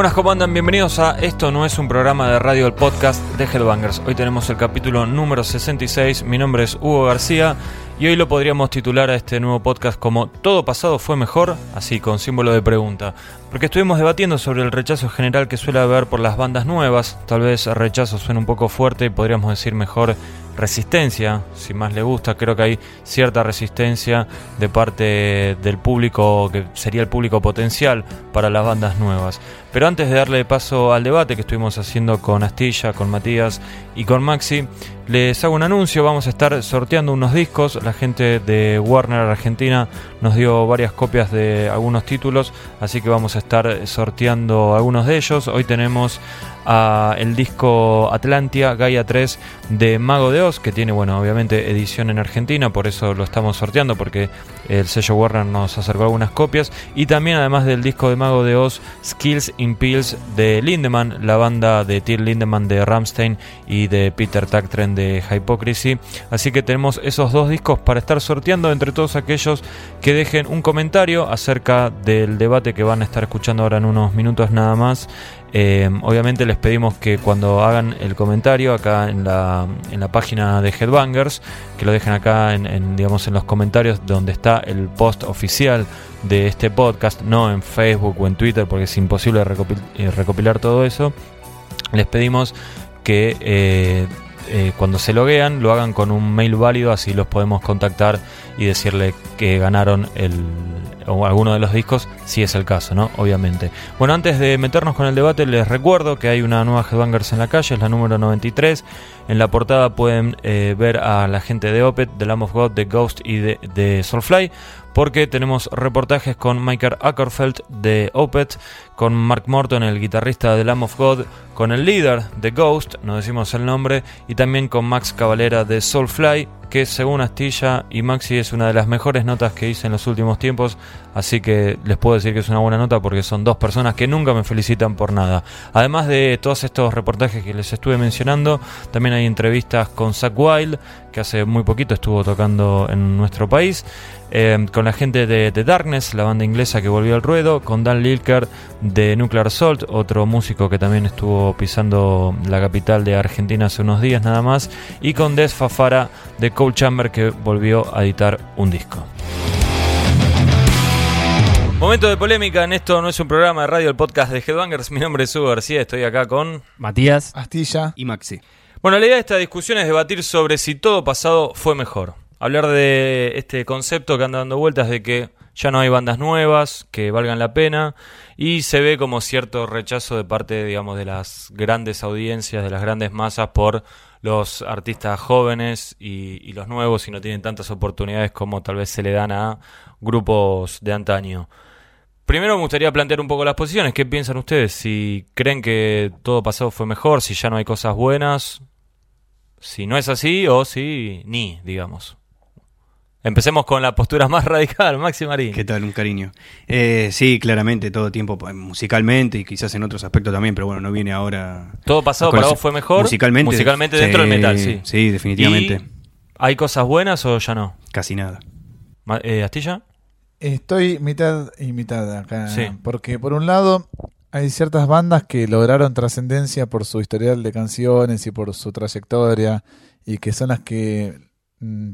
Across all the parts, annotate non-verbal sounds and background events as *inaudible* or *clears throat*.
Buenas, ¿cómo andan? Bienvenidos a Esto no es un programa de radio, el podcast de Headbangers. Hoy tenemos el capítulo número 66. Mi nombre es Hugo García y hoy lo podríamos titular a este nuevo podcast como Todo pasado fue mejor, así con símbolo de pregunta. Porque estuvimos debatiendo sobre el rechazo general que suele haber por las bandas nuevas. Tal vez rechazo suene un poco fuerte y podríamos decir mejor resistencia, si más le gusta. Creo que hay cierta resistencia de parte del público, que sería el público potencial para las bandas nuevas. Pero antes de darle paso al debate que estuvimos haciendo con Astilla, con Matías y con Maxi, les hago un anuncio. Vamos a estar sorteando unos discos. La gente de Warner Argentina nos dio varias copias de algunos títulos, así que vamos a estar sorteando algunos de ellos. Hoy tenemos el disco Atlantia Gaia 3 de Mago de Oz, que tiene, bueno, obviamente edición en Argentina, por eso lo estamos sorteando, porque el sello Warner nos acercó algunas copias. Y también, además del disco de Mago de Oz, Skills in Pills de Lindemann, la banda de Till Lindemann de Ramstein y de Peter Tactren de Hypocrisy. Así que tenemos esos dos discos para estar sorteando entre todos aquellos que dejen un comentario acerca del debate que van a estar escuchando ahora en unos minutos nada más. Eh, obviamente les pedimos que cuando hagan el comentario acá en la, en la página de Headbangers, que lo dejen acá en, digamos, en los comentarios donde está el post oficial de este podcast, no en Facebook o en Twitter porque es imposible eh, recopilar todo eso. Les pedimos que eh, cuando se loguean lo hagan con un mail válido, así los podemos contactar y decirle que ganaron el, o alguno de los discos, si es el caso, ¿no? Obviamente. Bueno, antes de meternos con el debate, les recuerdo que hay una nueva Headbangers en la calle, es la número 93. En la portada pueden eh, ver a la gente de Opet, de Lamb of God, de Ghost y de, de Soulfly porque tenemos reportajes con Michael Ackerfeld de Opet, con Mark Morton, el guitarrista de Lamb of God, con el líder de Ghost, no decimos el nombre, y también con Max Cavalera de Soulfly, que según Astilla y Maxi es una de las mejores notas que hice en los últimos tiempos, así que les puedo decir que es una buena nota porque son dos personas que nunca me felicitan por nada. Además de todos estos reportajes que les estuve mencionando, también hay entrevistas con Zack Wild, que hace muy poquito estuvo tocando en nuestro país. Eh, con la gente de The Darkness, la banda inglesa que volvió al ruedo, con Dan Lilker de Nuclear Salt, otro músico que también estuvo pisando la capital de Argentina hace unos días nada más, y con Des Fafara de Cold Chamber que volvió a editar un disco. Momento de polémica, en esto no es un programa de radio, el podcast de Headbangers. Mi nombre es Hugo García, estoy acá con Matías, Astilla y Maxi. Bueno, la idea de esta discusión es debatir sobre si todo pasado fue mejor hablar de este concepto que anda dando vueltas de que ya no hay bandas nuevas que valgan la pena y se ve como cierto rechazo de parte, digamos, de las grandes audiencias, de las grandes masas por los artistas jóvenes y, los nuevos y no tienen tantas oportunidades como tal vez se le dan a grupos de antaño. Primero me gustaría plantear un poco las posiciones. ¿Qué piensan ustedes? Si creen que todo pasado fue mejor, si ya no hay cosas buenas, si no es así o si ni, digamos. Empecemos con la postura más *laughs* radical, Maxi Marín. ¿Qué tal? Un cariño. Eh, sí, claramente, todo tiempo pues, musicalmente y quizás en otros aspectos también, pero bueno, no viene ahora. ¿Todo pasado para vos fue mejor? Musicalmente. Musicalmente dentro del metal, sí. Sí, definitivamente. ¿Hay cosas buenas o ya no? Casi nada. Eh, ¿Astilla? Estoy mitad y mitad acá. Sí. Porque por un lado hay ciertas bandas que lograron trascendencia por su historial de canciones y por su trayectoria y que son las que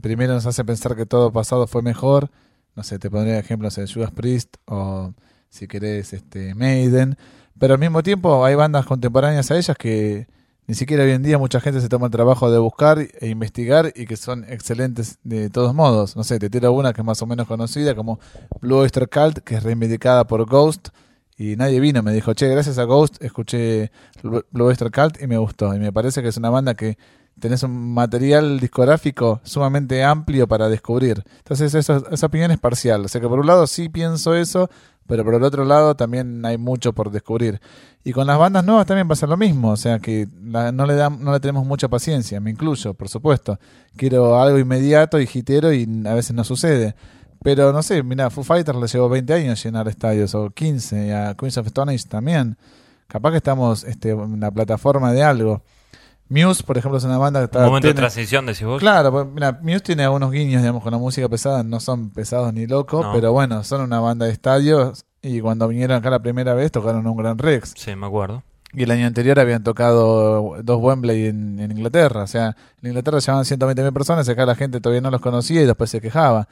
primero nos hace pensar que todo pasado fue mejor. No sé, te pondría ejemplos de Judas Priest o si querés este Maiden. Pero al mismo tiempo hay bandas contemporáneas a ellas que ni siquiera hoy en día mucha gente se toma el trabajo de buscar e investigar y que son excelentes de todos modos. No sé, te tiro una que es más o menos conocida como Blue Oyster Cult, que es reivindicada por Ghost. Y nadie vino, me dijo, che, gracias a Ghost escuché Blue Oyster Cult y me gustó. Y me parece que es una banda que tenés un material discográfico sumamente amplio para descubrir. Entonces eso, esa opinión es parcial. O sea que por un lado sí pienso eso, pero por el otro lado también hay mucho por descubrir. Y con las bandas nuevas también pasa lo mismo. O sea que no, le dan, no le tenemos mucha paciencia, me incluyo, por supuesto. Quiero algo inmediato y hitero y a veces no sucede. Pero no sé, mira, Foo Fighters le llevó 20 años llenar estadios, o 15, y a Queens of Stone Age también. Capaz que estamos este, en la plataforma de algo. Muse, por ejemplo, es una banda que está. Un momento de transición, decís vos. Claro, pues, mira, Muse tiene algunos guiños, digamos, con la música pesada, no son pesados ni locos, pero bueno, son una banda de estadios y cuando vinieron acá la primera vez tocaron un Gran Rex. Sí, me acuerdo. Y el año anterior habían tocado dos Wembley en, Inglaterra. O sea, en Inglaterra llevaban 120.000 personas acá la gente todavía no los conocía y después se quejaba.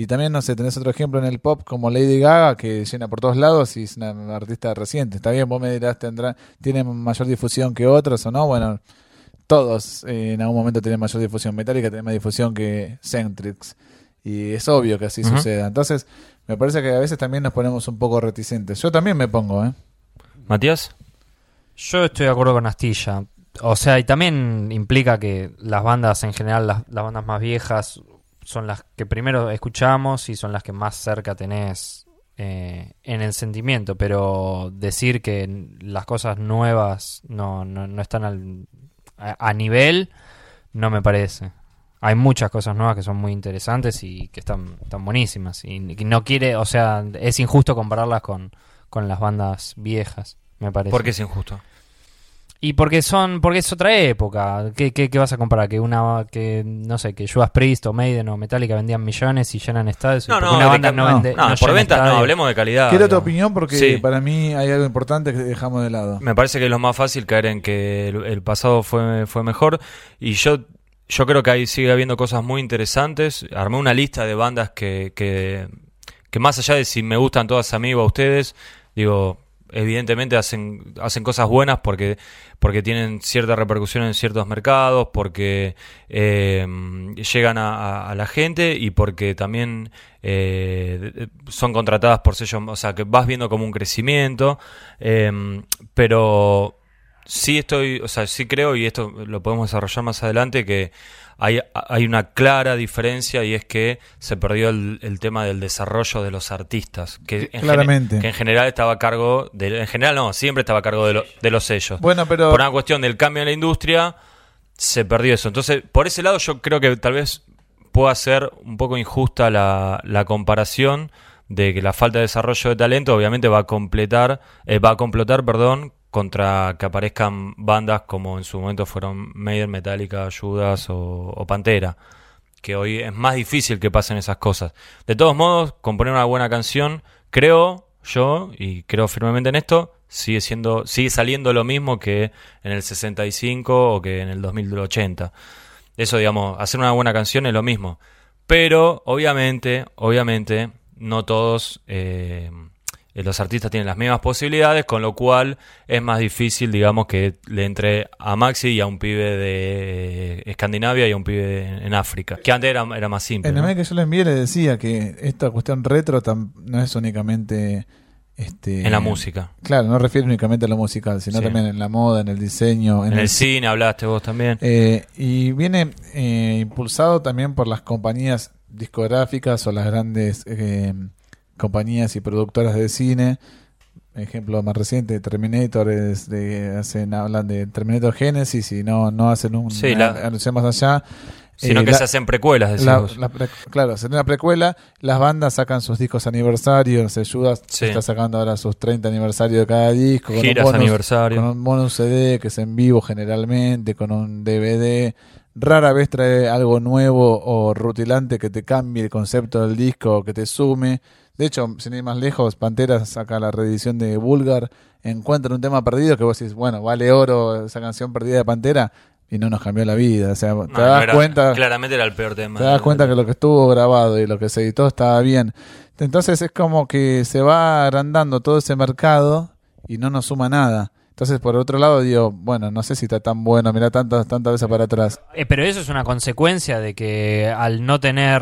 Y también, no sé, tenés otro ejemplo en el pop como Lady Gaga, que llena por todos lados y es una artista reciente. Está bien, vos me dirás, tendrá, tiene mayor difusión que otros o no. Bueno, todos eh, en algún momento tienen mayor difusión. Metallica tiene más difusión que Centrix. Y es obvio que así suceda. Entonces, me parece que a veces también nos ponemos un poco reticentes. Yo también me pongo, ¿eh? Matías. Yo estoy de acuerdo con Astilla. O sea, y también implica que las bandas en general, las, bandas más viejas, son las que primero escuchamos y son las que más cerca tenés eh, en el sentimiento. Pero decir que las cosas nuevas no, no, están al, a, nivel, no me parece. Hay muchas cosas nuevas que son muy interesantes y que están, están buenísimas. Y, no quiere, o sea, es injusto compararlas con, con las bandas viejas me parece. ¿Por qué es injusto? Y porque son, porque es otra época. ¿Qué, qué, vas a comparar? Que una, que no sé, que Judas Priest o Maiden o Metallica vendían millones y llenan estadios. No, no, una banda no, vende. No, por ventas no, hablemos de calidad. Quiero tu opinión porque para mí hay algo importante que dejamos de lado. Me parece que es lo más fácil caer en que el, pasado fue, fue mejor y yo yo creo que ahí sigue habiendo cosas muy interesantes. Armé una lista de bandas que, que, que más allá de si me gustan todas a mí o a ustedes, digo, evidentemente hacen, hacen cosas buenas porque, porque tienen cierta repercusión en ciertos mercados, porque eh, llegan a, la gente y porque también eh, son contratadas por sellos, o sea, que vas viendo como un crecimiento, eh, pero sí estoy, o sea, sí creo, y esto lo podemos desarrollar más adelante, que hay, hay una clara diferencia y es que se perdió el, tema del desarrollo de los artistas, que en, Claramente. que en general estaba a cargo, de, en general no, siempre estaba a cargo de, de los sellos. Bueno, pero... Por una cuestión del cambio en la industria, se perdió eso. Entonces, por ese lado yo creo que tal vez pueda ser un poco injusta la, la comparación de que la falta de desarrollo de talento obviamente va a completar, eh, va a complotar, perdón, contra que aparezcan bandas como en su momento fueron Maiden, Metallica, Judas o, Pantera. Que hoy es más difícil que pasen esas cosas. De todos modos, componer una buena canción, creo yo, y creo firmemente en esto, sigue siendo, sigue saliendo lo mismo que en el 65 o que en el 2080. Eso, digamos, hacer una buena canción es lo mismo. Pero, obviamente, obviamente, no todos eh, los artistas tienen las mismas posibilidades, con lo cual es más difícil, digamos, que le entre a Maxi y a un pibe de Escandinavia y a un pibe en África, que antes era, era más simple. En el que yo le envié le decía que esta cuestión retro no es únicamente... Este, en la música. Claro, no refiere únicamente a lo musical, sino también en la moda, en el diseño. En, el, cine hablaste vos también. Eh, y viene eh, impulsado también por las compañías discográficas o las grandes compañías y productoras de cine. Ejemplo más reciente, Terminator, es de, hacen, hablan de Terminator Genesis y no, no hacen un sí, anuncio más allá. Sino eh, que se hacen precuelas, decimos. claro, hacen una precuela, las bandas sacan sus discos aniversarios, se ayuda, se está sacando ahora sus 30 aniversarios de cada disco. Con Giras un Con un bonus CD que es en vivo generalmente, con un DVD. Rara vez trae algo nuevo o rutilante que te cambie el concepto del disco, que te sume. De hecho, sin ir más lejos, Pantera saca la reedición de Vulgar, encuentra un tema perdido que vos decís, bueno, vale oro esa canción perdida de Pantera y no nos cambió la vida. O sea, te das cuenta. Claramente era el peor tema. Te das cuenta que lo que estuvo grabado y lo que se editó estaba bien. Entonces es como que se va agrandando todo ese mercado y no nos suma nada. Entonces, por otro lado, digo, bueno, no sé si está tan bueno, mira tantas, tantas veces para atrás. Eh, pero eso es una consecuencia de que al no tener,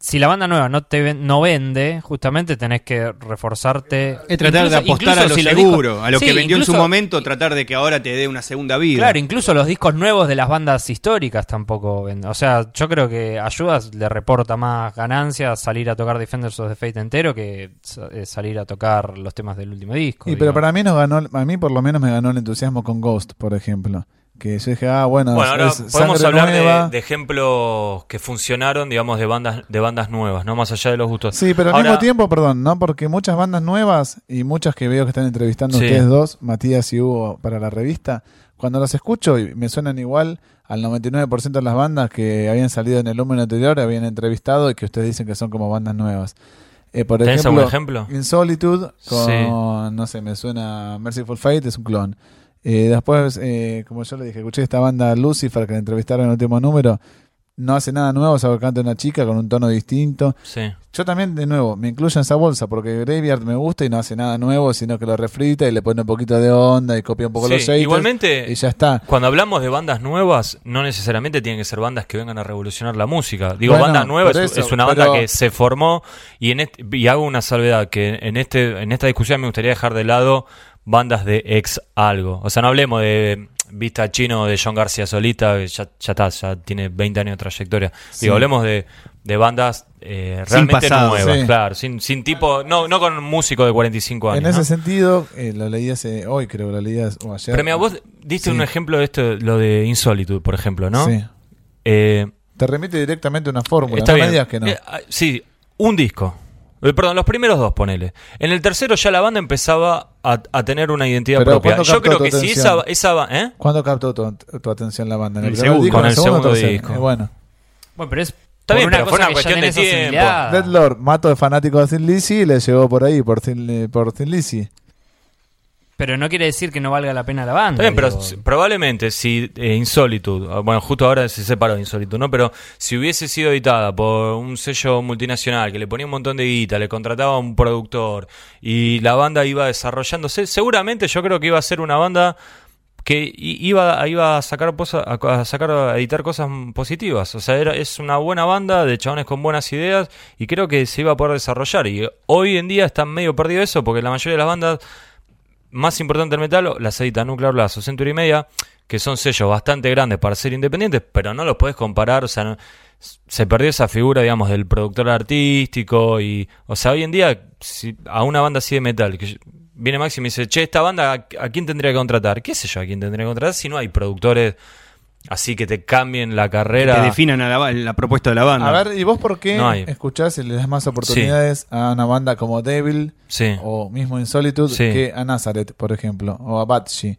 si la banda nueva no te no vende, justamente tenés que reforzarte. Es tratar de apostar a lo seguro, a lo que vendió en su momento, tratar de que ahora te dé una segunda vida. Claro, incluso los discos nuevos de las bandas históricas tampoco venden. O sea, yo creo que ayudas le reporta más ganancias salir a tocar Defenders of the Fate entero que eh, salir a tocar los temas del último disco. Y pero para mí nos ganó, a mí por lo menos me ganó el entusiasmo con Ghost, por ejemplo que yo dije, ah, bueno, bueno ahora podemos hablar de, ejemplos que funcionaron, digamos, de bandas de bandas nuevas, no más allá de los gustos. Sí, pero al mismo tiempo, perdón, ¿no? Porque muchas bandas nuevas y muchas que veo que están entrevistando ustedes dos, Matías y Hugo, para la revista, cuando las escucho me suenan igual al 99% de las bandas que habían salido en el número anterior, habían entrevistado y que ustedes dicen que son como bandas nuevas. Eh, por ¿Tenés ejemplo, algún ejemplo? In Solitude, con, Sí. no sé, me suena Merciful Fate, es un clon. Eh, después, eh, como yo le dije, escuché esta banda Lucifer que la entrevistaron en el último número. No hace nada nuevo, salvo que canta una chica con un tono distinto. Sí. Yo también, de nuevo, me incluyo en esa bolsa porque Graveyard me gusta y no hace nada nuevo, sino que lo refrita y le pone un poquito de onda y copia un poco Sí, los shaders igualmente- y ya está. Cuando hablamos de bandas nuevas, no necesariamente tienen que ser bandas que vengan a revolucionar la música. Digo, Bueno, banda nueva por es, una banda pero- que se formó y en este- y hago una salvedad que en este en esta discusión me gustaría dejar de lado bandas de ex algo. O sea, no hablemos de Vista Chino de John García Solita, que ya, ya está, ya tiene 20 años de trayectoria. Sí. Digo, hablemos de, de bandas eh, Sin realmente pasado, nuevas, sí. claro, sin, sin tipo, no, no con un músico de 45 años. En ese ¿no? sentido, eh, lo leí hace, hoy creo lo leí hace- o ayer. Pero mira, vos diste Sí. un ejemplo de esto, lo de Insolitude, por ejemplo, ¿no? Sí. Eh, Te remite directamente a una fórmula, Está no bien. me digas que no. Eh, ah, sí, un disco. Eh, Perdón, los primeros dos, ponele. En el tercero ya la banda empezaba a, a tener una identidad Pero propia. ¿cuándo Yo creo que si esa, esa ¿eh? ¿Cuándo captó tu, tu atención la banda? ¿En el, segundo. disco, Con en el segundo disco. Eh, bueno. Bueno, pero es Está bien, pero fue una cuestión de tiempo. Dead Lord, mato de fanático de Thin Lizzy y le llegó por ahí, por Thin, por Thin Lizzy. Pero no quiere decir que no valga la pena la banda. Está bien, pero digo. probablemente si eh, ah, bueno, justo ahora se separó de Insolitude, ¿no? Pero si hubiese sido editada por un sello multinacional que le ponía un montón de guita, le contrataba a un productor y la banda iba desarrollándose, seguramente yo creo que iba a ser una banda que iba, iba a sacar a, sacar a editar cosas positivas. O sea, era, es una buena banda de chabones con buenas ideas y creo que se iba a poder desarrollar. Y hoy en día está medio perdido eso porque la mayoría de las bandas más importantes del metal las edita Nuclear Blast o Century Media, que son sellos bastante grandes para ser independientes, pero no los puedes comparar, o sea, no- se perdió esa figura, digamos, del productor artístico y, o sea, hoy en día si a una banda así de metal que viene Maxi y dice, che, esta banda, ¿a, a quién tendría que contratar? ¿Qué sé yo a quién tendría que contratar si no hay productores así que te cambien la carrera? Que definan a la, la propuesta de la banda. A ver, ¿y vos por qué No escuchás y le das más oportunidades a una banda como Devil Sí. o mismo Insolitude Sí. que a Nazareth, por ejemplo, o a Batshi?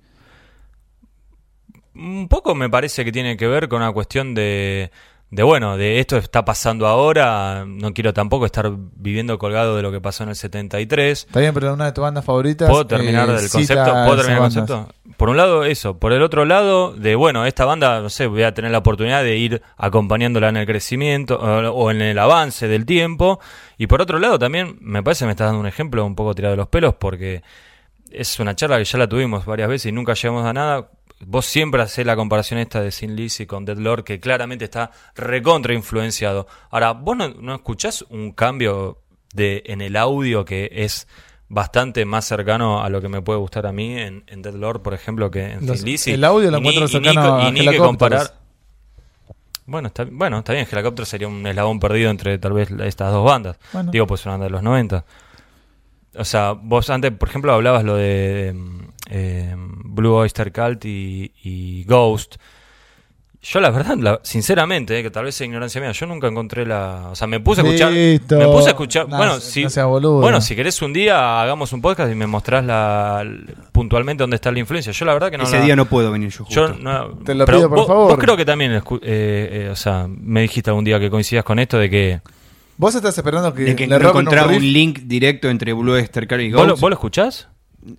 Un poco me parece que tiene que ver con una cuestión de, de, bueno, de esto está pasando ahora, no quiero tampoco estar viviendo colgado de lo que pasó en el 73. Está bien, pero una de tus bandas favoritas. ¿Puedo terminar eh, del cita concepto? ¿Puedo terminar el bandas. concepto? Por un lado, eso. Por el otro lado, de bueno, esta banda, no sé, voy a tener la oportunidad de ir acompañándola en el crecimiento o, o en el avance del tiempo. Y por otro lado, también me parece que me estás dando un ejemplo un poco tirado de los pelos porque es una charla que ya la tuvimos varias veces y nunca llegamos a nada. Vos siempre haces la comparación esta de Sin Lizzy con Dead Lord, que claramente está recontra influenciado. Ahora, ¿vos no, no escuchás un cambio de, en el audio que es bastante más cercano a lo que me puede gustar a mí en, en Dead Lord, por ejemplo, que en Los- Sin Lizzy? el audio lo Y encuentro y cercano y a ni que comparar. Bueno, está, bueno, está bien, Helicopter sería un eslabón perdido entre tal vez estas dos bandas. Bueno. Digo, pues una banda de los 90. O sea, vos antes, por ejemplo, hablabas lo de mm, eh, Blue Oyster Cult y, y Ghost. Yo la verdad, la- sinceramente, eh, que tal vez sea ignorancia mía, yo nunca encontré la... O sea, me puse a escuchar... Listo. Me puse a escuchar... No, bueno, no si, bueno, si querés un día hagamos un podcast y me mostrás la, puntualmente dónde está la influencia. Yo la verdad que no... Ese la- día no puedo venir yo justo. yo no- Te lo pero pido, por vos, favor. vos creo que también, eh, eh, o sea, me dijiste algún día que coincidías con esto de que... Vos estás esperando que, de que le no roben un encontraba un, riff. link directo entre Blue Oyster Cult y ¿Vos lo, Ghost. vos lo escuchás?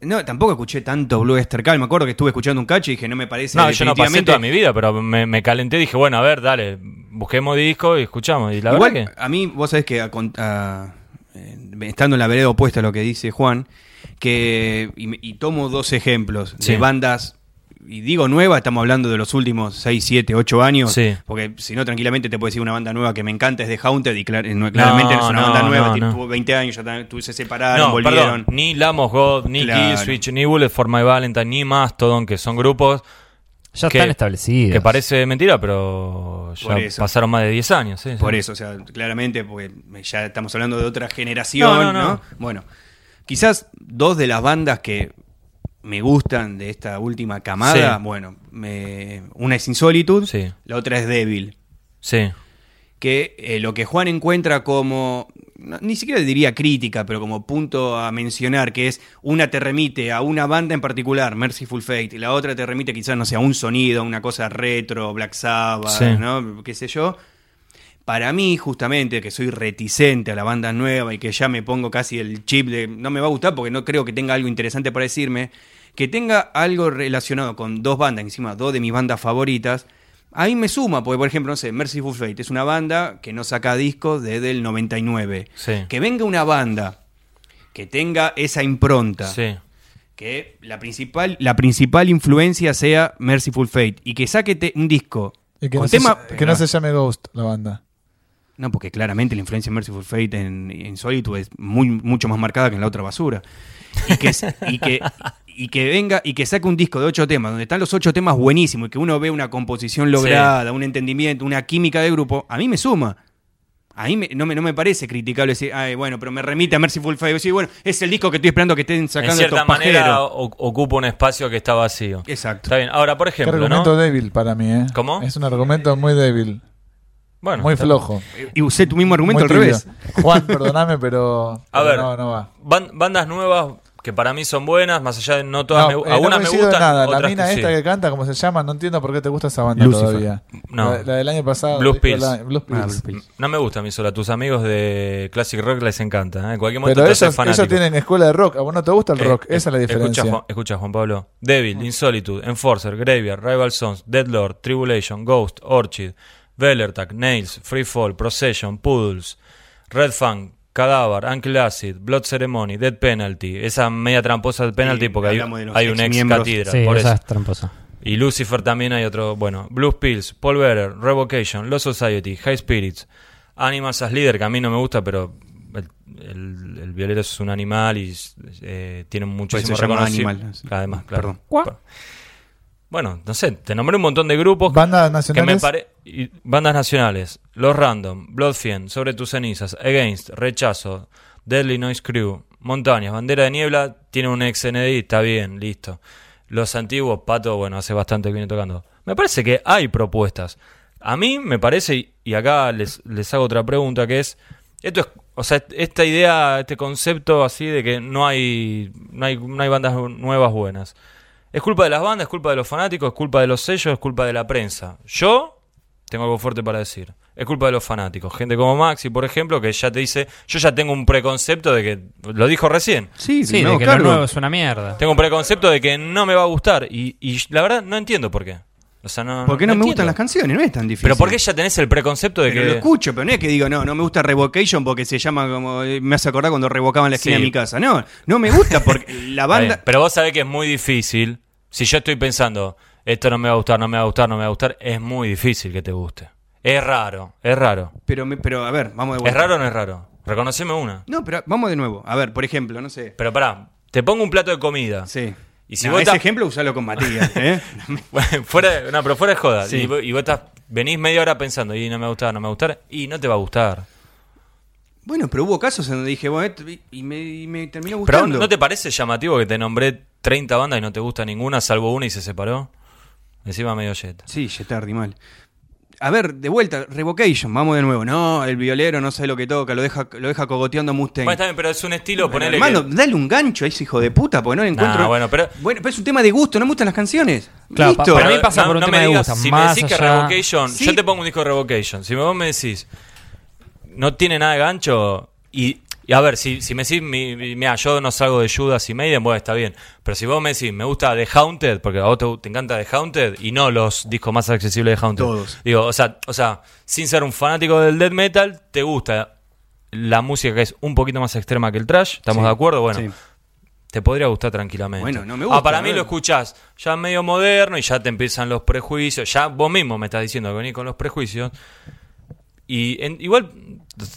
No, tampoco escuché tanto Blue Oyster Cult. Me acuerdo que estuve escuchando un cacho y dije, no me parece No, yo no pasé toda mi vida, pero me, me calenté y dije, bueno, a ver, dale, busquemos disco y escuchamos. Y la Igual, verdad que... a mí, vos sabés que a eh, estando en la vereda opuesta a lo que dice Juan, que y, tomo dos ejemplos Sí. de bandas, y digo nueva, estamos hablando de los últimos 6, 7, 8 años, Sí. porque si no, tranquilamente te puedo decir una banda nueva que me encanta, es de Haunted, y clar- no- claramente no, es una no, banda nueva, no, tipo, no. tuvo 20 años, ya se separaron, No, volvieron. perdón, ni Lamos God, ni Claro. Killswitch, ni Bullet for My Valentine, ni Mastodon, que son grupos Ya que- están establecidos. que parece mentira, pero ya Por eso. pasaron más de 10 años. sí, sí. Por eso, o sea, claramente, porque ya estamos hablando de otra generación, No, ¿no? no, no. Bueno, quizás dos de las bandas que me gustan de esta última camada, Sí. bueno, me- una es Insolitude, Sí. la otra es Devil. Sí, Que eh, lo que Juan encuentra como, no, ni siquiera diría crítica, pero como punto a mencionar, que es una te remite a una banda en particular, Merciful Fate, y la otra te remite quizás, no sé, a un sonido, a una cosa retro, Black Sabbath. ¿no? qué sé yo. Para mí, justamente, que soy reticente a la banda nueva y que ya me pongo casi el chip de no me va a gustar porque no creo que tenga algo interesante para decirme, que tenga algo relacionado con dos bandas, encima dos de mis bandas favoritas, ahí me suma, porque por ejemplo, no sé, Merciful Fate es una banda que no saca discos desde el 99. Sí. Que venga una banda que tenga esa impronta, Sí. que la principal, la principal influencia sea Merciful Fate y que saque te- un disco Y que, con no se, tema... que no se llame Ghost la banda. No, porque claramente la influencia de Merciful Fate en, en Solitude es muy, mucho más marcada que en la otra basura. Y que, y, que, y que venga y que saque un disco de ocho temas, donde están los ocho temas buenísimos y que uno ve una composición lograda, un entendimiento, una química de grupo, a mí me suma. A mí me- no, me, no me parece criticable decir, ay, bueno, pero me remite a Merciful Fate. Decir, bueno, es el disco que estoy esperando que estén En sacando cierta estos manera o- ocupa un espacio que está vacío. Exacto. Está bien. Ahora, por ejemplo, argumento ¿no? débil para mí, ¿eh? ¿Cómo? Es un argumento muy débil. Bueno, muy flojo. Y usé tu mismo argumento al revés. *laughs* Juan, perdóname, pero, *laughs* A pero ver. no, no va. Ban- bandas nuevas que para mí son buenas, más allá de no todas, No, me, eh, no algunas me coincido en gustan, nada. La otras mina que esta sí. que canta, como se llama, no entiendo por qué te gusta esa banda Lucifer. todavía. No. La, la del año pasado. Blues Pills. la- Blues Ah, Pills. Blues Pills. No me gusta a mí sola. Tus amigos de Classic Rock les encanta. ¿eh? En cualquier momento Pero te ellos, ellos tienen escuela de rock. A vos no te gusta el Eh, rock. eh, Esa es la diferencia. Escucha Juan, escucha, Juan Pablo. Devil, Insolitude, Enforcer, Graveyard, Rival Sons, Deadlord, Tribulation, Ghost, Orchid, Vellertag, Nails, Free Fall, Procession, Poodles, Red Fang, Cadaver, Uncle Acid, Blood Ceremony, Dead Penalty. Esa media tramposa de Penalty Sí, porque hay, de un ex catedral. Sí, por esa eso. es tramposa. Y Lucifer también hay otro. Bueno, Blues Pills, Paul Bearer, Revocation, Lost Society, High Spirits, Animals as Leader, que a mí no me gusta, pero el, el- el violero es un animal y eh, tiene muchísimo se llama reconocimiento. Animal. Además, claro. Perdón. Bueno, no sé, te nombré un montón de grupos Bandas que me nacionales. pare... bandas nacionales. Los Random, Bloodfiend, Sobre tus cenizas, Against, Rechazo, Deadly Noise Crew, Montañas, Bandera de Niebla, tiene un ex NDI, está bien, listo. Los antiguos, Pato, bueno, hace bastante que viene tocando. Me parece que hay propuestas. A mí me parece, y acá les, les hago otra pregunta, que es, esto es, o sea, esta idea, este concepto así de que no hay, no hay, no hay bandas nuevas buenas. ¿Es culpa de las bandas, es culpa de los fanáticos, es culpa de los sellos, es culpa de la prensa? Yo tengo algo fuerte para decir. Es culpa de los fanáticos. Gente como Maxi, por ejemplo, que ya te dice, yo ya tengo un preconcepto de que, lo dijo recién, Sí, Sí, no, de que claro. lo nuevo es una mierda. tengo un preconcepto de que no me va a gustar. Y, y la verdad no entiendo por qué. O sea, no, ¿Por qué no, me entiendo. gustan las canciones? No es tan difícil. Pero ¿por qué ya tenés el preconcepto de Pero que... lo escucho, pero no es que digo, no, no me gusta Revocation porque se llama como. eh, Me hace acordar cuando revocaban la esquina Sí. de mi casa. No, no me gusta porque *laughs* la bien, banda. Pero vos sabés que es muy difícil. Si yo estoy pensando, esto no me va a gustar, no me va a gustar, no me va a gustar, es muy difícil que te guste. Es raro, es raro. Pero, me- pero a ver, vamos de ¿Es vuelta. raro o no es raro? Reconoceme una. No, pero vamos de nuevo. A ver, por ejemplo, no sé. Pero pará, te pongo un plato de comida. Sí. Y si No, vos ese estás- ejemplo usalo con Matías, *laughs* ¿eh? fuera, no, pero fuera de joda. Sí. Y, vos, y vos estás, venís media hora pensando, y no me va a gustar, no me va a gustar, y no te va a gustar. bueno, pero hubo casos en donde dije, bueno, esto- y- y me, y me terminó Pero gustando. ¿no te parece llamativo que te nombré 30 bandas y no te gusta ninguna, salvo una y se separó? Encima medio jeta. Sí, ya tarde mal. A ver, de vuelta, Revocation, vamos de nuevo. No, el violero no sabe lo que toca, lo deja, lo deja cogoteando a Mustang. Bueno, está bien, pero es un estilo, Bueno, ponele hermano, que- dale un gancho a ese hijo de puta, porque no le encuentro. Nah, bueno, pero- Bueno, pero es un tema de gusto, no me gustan las canciones. Claro, Listo. para mí pasa por un tema me de digas, gusto, Si más me decís que Revocation, Sí. yo te pongo un disco de Revocation. Si vos me decís, no tiene nada de gancho, y, y a ver, si, si me decís, mi, mi- mira, yo no salgo de Judas y Maiden, bueno, está bien. Pero si vos me decís, me gusta The Haunted, porque a vos te, te encanta The Haunted, y no los discos más accesibles de Haunted. Todos. Digo, o sea, o sea, sin ser un fanático del death metal, te gusta la música que es un poquito más extrema que el trash, ¿estamos Sí, de acuerdo? Bueno, sí. te podría gustar tranquilamente. Bueno, no me gusta, Ah, para mí lo escuchás ya medio moderno y ya te empiezan los prejuicios. Ya vos mismo me estás diciendo que venís con los prejuicios. Y en- igual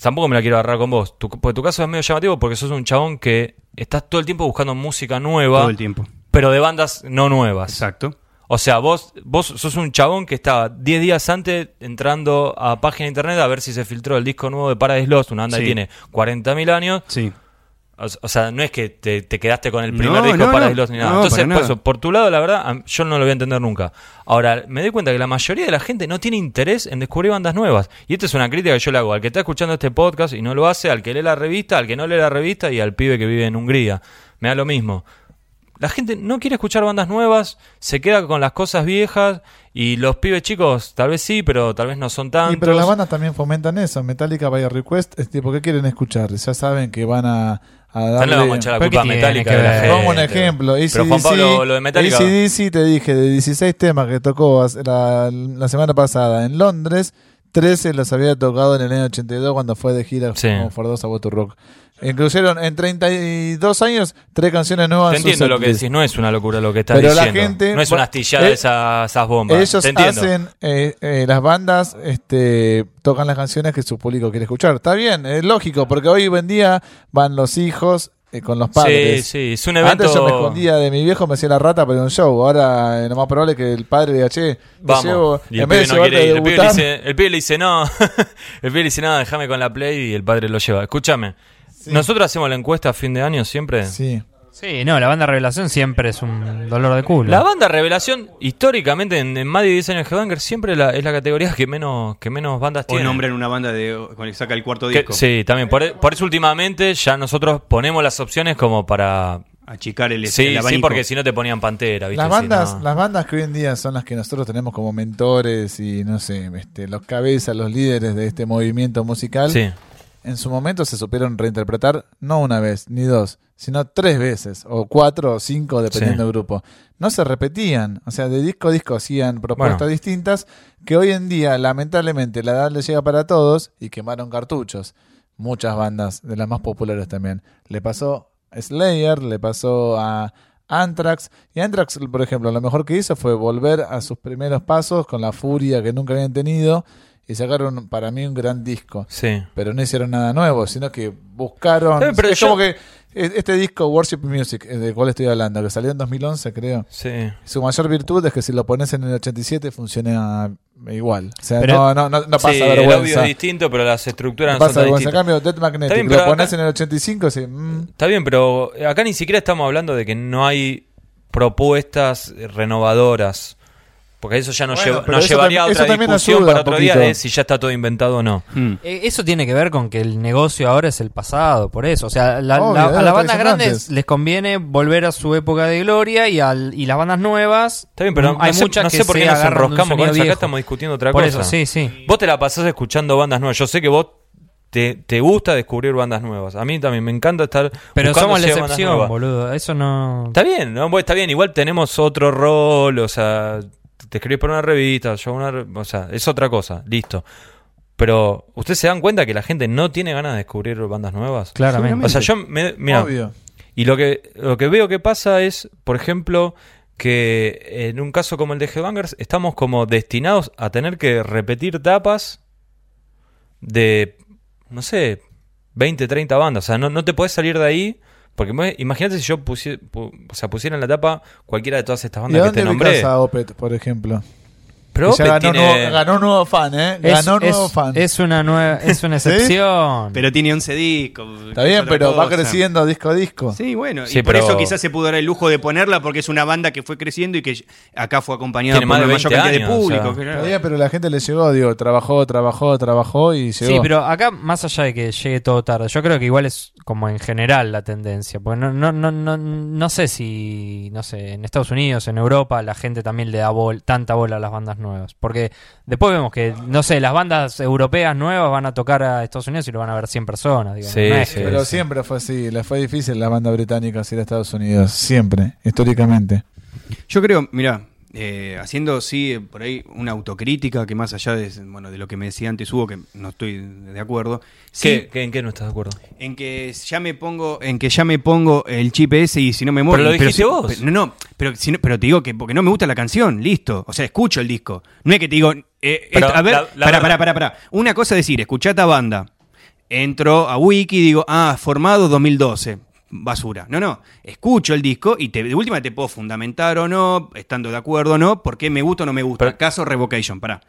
tampoco me la quiero agarrar con vos. Tu, porque tu caso es medio llamativo porque sos un chabón que estás todo el tiempo buscando música nueva, Todo el tiempo. pero de bandas no nuevas. Exacto. O sea, vos, vos sos un chabón que estaba 10 días antes entrando a página de internet a ver si se filtró el disco nuevo de Paradise Lost, una banda Sí. que tiene 40.000 años. Sí. O, o sea, no es que te, te quedaste con el primer No, disco no, para no. Lost ni nada. Entonces, por eso, por tu lado, la verdad, yo no lo voy a entender nunca. Ahora, me doy cuenta que la mayoría de la gente no tiene interés en descubrir bandas nuevas. Y esta es una crítica que yo le hago al que está escuchando este podcast y no lo hace, al que lee la revista, al que no lee la revista y al pibe que vive en Hungría. Me da lo mismo. La gente no quiere escuchar bandas nuevas, se queda con las cosas viejas y los pibes chicos tal vez sí, pero tal vez no son tantos. Y pero las bandas también fomentan eso. Metallica vaya Request es tipo, ¿qué quieren escuchar? Ya saben que van a, a darle... No le vamos a echar la ¿Pero culpa a Metallica de la gente. Pongo un ejemplo. Pero Juan Pablo, lo de Metallica... ACDC te dije, de 16 temas que tocó la, la semana pasada en Londres, 13 los había tocado en el año 82 cuando fue de gira Sí. con Fordosa Boto Rock. Incluyeron en 32 años tres canciones nuevas. Te entiendo lo que decís, no es una locura lo que estás Pero la diciendo. gente- no es una astillada eh, esas, esas bombas. Ellos Te hacen, eh, eh, las bandas este, tocan las canciones que su público quiere escuchar. Está bien, es lógico, porque hoy en día van los hijos eh, con los padres. Sí, sí, es un evento. Antes yo me escondía de mi viejo, me hacía la rata para un show. Ahora eh, lo más probable es que el padre diga, che, te Vamos. llevo, y el en vez de pibe no quiere ir. El pibe, le debutar, dice, el pibe le dice, no. *laughs* el pibe le dice, no, déjame con la play y el padre lo lleva. Escúchame. Nosotros hacemos la encuesta a fin de año siempre. Sí. Sí, no, la banda Revelación siempre es un dolor de culo. La banda Revelación, históricamente, en, en más de 10 años de Headbanger, siempre la- es la categoría que menos, que menos bandas O tiene. nombran una banda de con el que saca el cuarto Que- disco. sí, también. Por, por eso últimamente ya nosotros ponemos las opciones como para... Achicar el, Sí, el sí, abanico. porque si no te ponían Pantera, ¿viste? Las Si bandas, no- las bandas que hoy en día son las que nosotros tenemos como mentores y no sé, este, los cabezas, los líderes de este movimiento musical, Sí. En su momento se supieron reinterpretar no una vez ni dos, sino tres veces, o cuatro o cinco, dependiendo Sí. del grupo. No se repetían, o sea, de disco a disco hacían propuestas Bueno. distintas que hoy en día, lamentablemente, la edad le llega para todos y quemaron cartuchos. Muchas bandas, de las más populares también. Le pasó a Slayer, le pasó a Anthrax. Y Anthrax, por ejemplo, lo mejor que hizo fue volver a sus primeros pasos con la furia que nunca habían tenido y sacaron para mí un gran disco Sí. pero no hicieron nada nuevo, sino que buscaron. Bien, pero es yo- como que este disco, Worship Music, eh, del cual estoy hablando, que salió en 2011, creo. Sí. Su mayor virtud es que si lo pones en el 87 funciona igual. O sea, Pero- no, no, no, no pasa Sí, el audio vergüenza. es distinto, pero las estructuras No no, pasa son vergüenza. En cambio, Dead Magnetic, bien, lo pones acá- en el 85, sí, mm, Está bien, pero acá ni siquiera estamos hablando de que no hay propuestas renovadoras. Porque eso ya nos, Bueno, lleva- nos eso llevaría a otra discusión para otro día de si ya está todo inventado o no. Mm. Eh, Eso tiene que ver con que el negocio ahora es el pasado, por eso. O sea, la- Obvio, la- era a las que bandas grandes les conviene volver a su época de gloria y, al, y las bandas nuevas. Está bien, pero hay no sé, muchas no que sé por qué se nos enroscamos con eso. Acá estamos discutiendo otra Por cosa. eso, sí, sí. Vos te la pasás escuchando bandas nuevas. Yo sé que vos te, te gusta descubrir bandas nuevas. A mí también me encanta estar. Pero somos la excepción, boludo. Eso no. Está bien, ¿no? Está bien. Igual tenemos otro rol, o sea, te escribís por una revista, yo una, re- o sea, es otra cosa, listo. Pero, ¿ustedes se dan cuenta que la gente no tiene ganas de descubrir bandas nuevas? Claramente. O sea, yo me, mira, obvio. y lo que, lo que veo que pasa es, por ejemplo, que en un caso como el de Headbangers, estamos como destinados a tener que repetir tapas de, no sé, 20, 30 bandas. O sea, no, no te puedes salir de ahí. Porque imagínate si yo pusie- pu- o sea, pusiera en la tapa cualquiera de todas estas ¿Y a bandas que dónde te nombré. a Opet, por ejemplo? Pero Opeth ganó, tiene- nuevo, ganó un nuevo fan, ¿eh? Es, Ganó un es- nuevo fan. es una nueva, es una *laughs* ¿Sí? excepción. Pero tiene 11 discos. Está es bien, pero va creciendo disco a disco. Sí, bueno, Sí, y por eso quizás se pudo dar el lujo de ponerla porque es una banda que fue creciendo y que acá fue acompañada Tiene por más una de mayor 20 cantidad de años, público. o sea. claro. Está bien, pero la gente le llegó, digo, trabajó, trabajó, trabajó y llegó. Sí, pero acá, más allá de que llegue todo tarde, yo creo que igual es como en general la tendencia. Porque no, no, no, no, no sé si, no sé, en Estados Unidos, en Europa, la gente también le da bol- tanta bola a las bandas nuevas. Porque después vemos que, no sé, las bandas europeas nuevas van a tocar a Estados Unidos y lo van a ver 100 personas. Digo, Sí, no es sí. que- Pero siempre fue así, le fue difícil a la banda británica ir a Estados Unidos, siempre, históricamente. Yo creo, mira, haciendo sí eh, por ahí una autocrítica que más allá de, bueno, de lo que me decía antes Hugo, que no estoy de acuerdo. Sí, ¿Qué, ¿En qué no estás de acuerdo? En que ya me pongo, en que ya me pongo el chip ese y si no me muero. Pero lo dijiste vos. pero- no, no, pero, si no- pero te digo que porque no me gusta la canción, listo. O sea, escucho el disco. No es que te digo, eh, esto- a ver, verdad- para, para, para. Una cosa es decir, escuchá esta banda. Entro a Wiki y digo, ah, formado 2012. Basura. No, no. Escucho el disco y te, de última te puedo fundamentar o no, estando de acuerdo o no, porque me gusta o no me gusta. Pero- Caso Revocation, pará.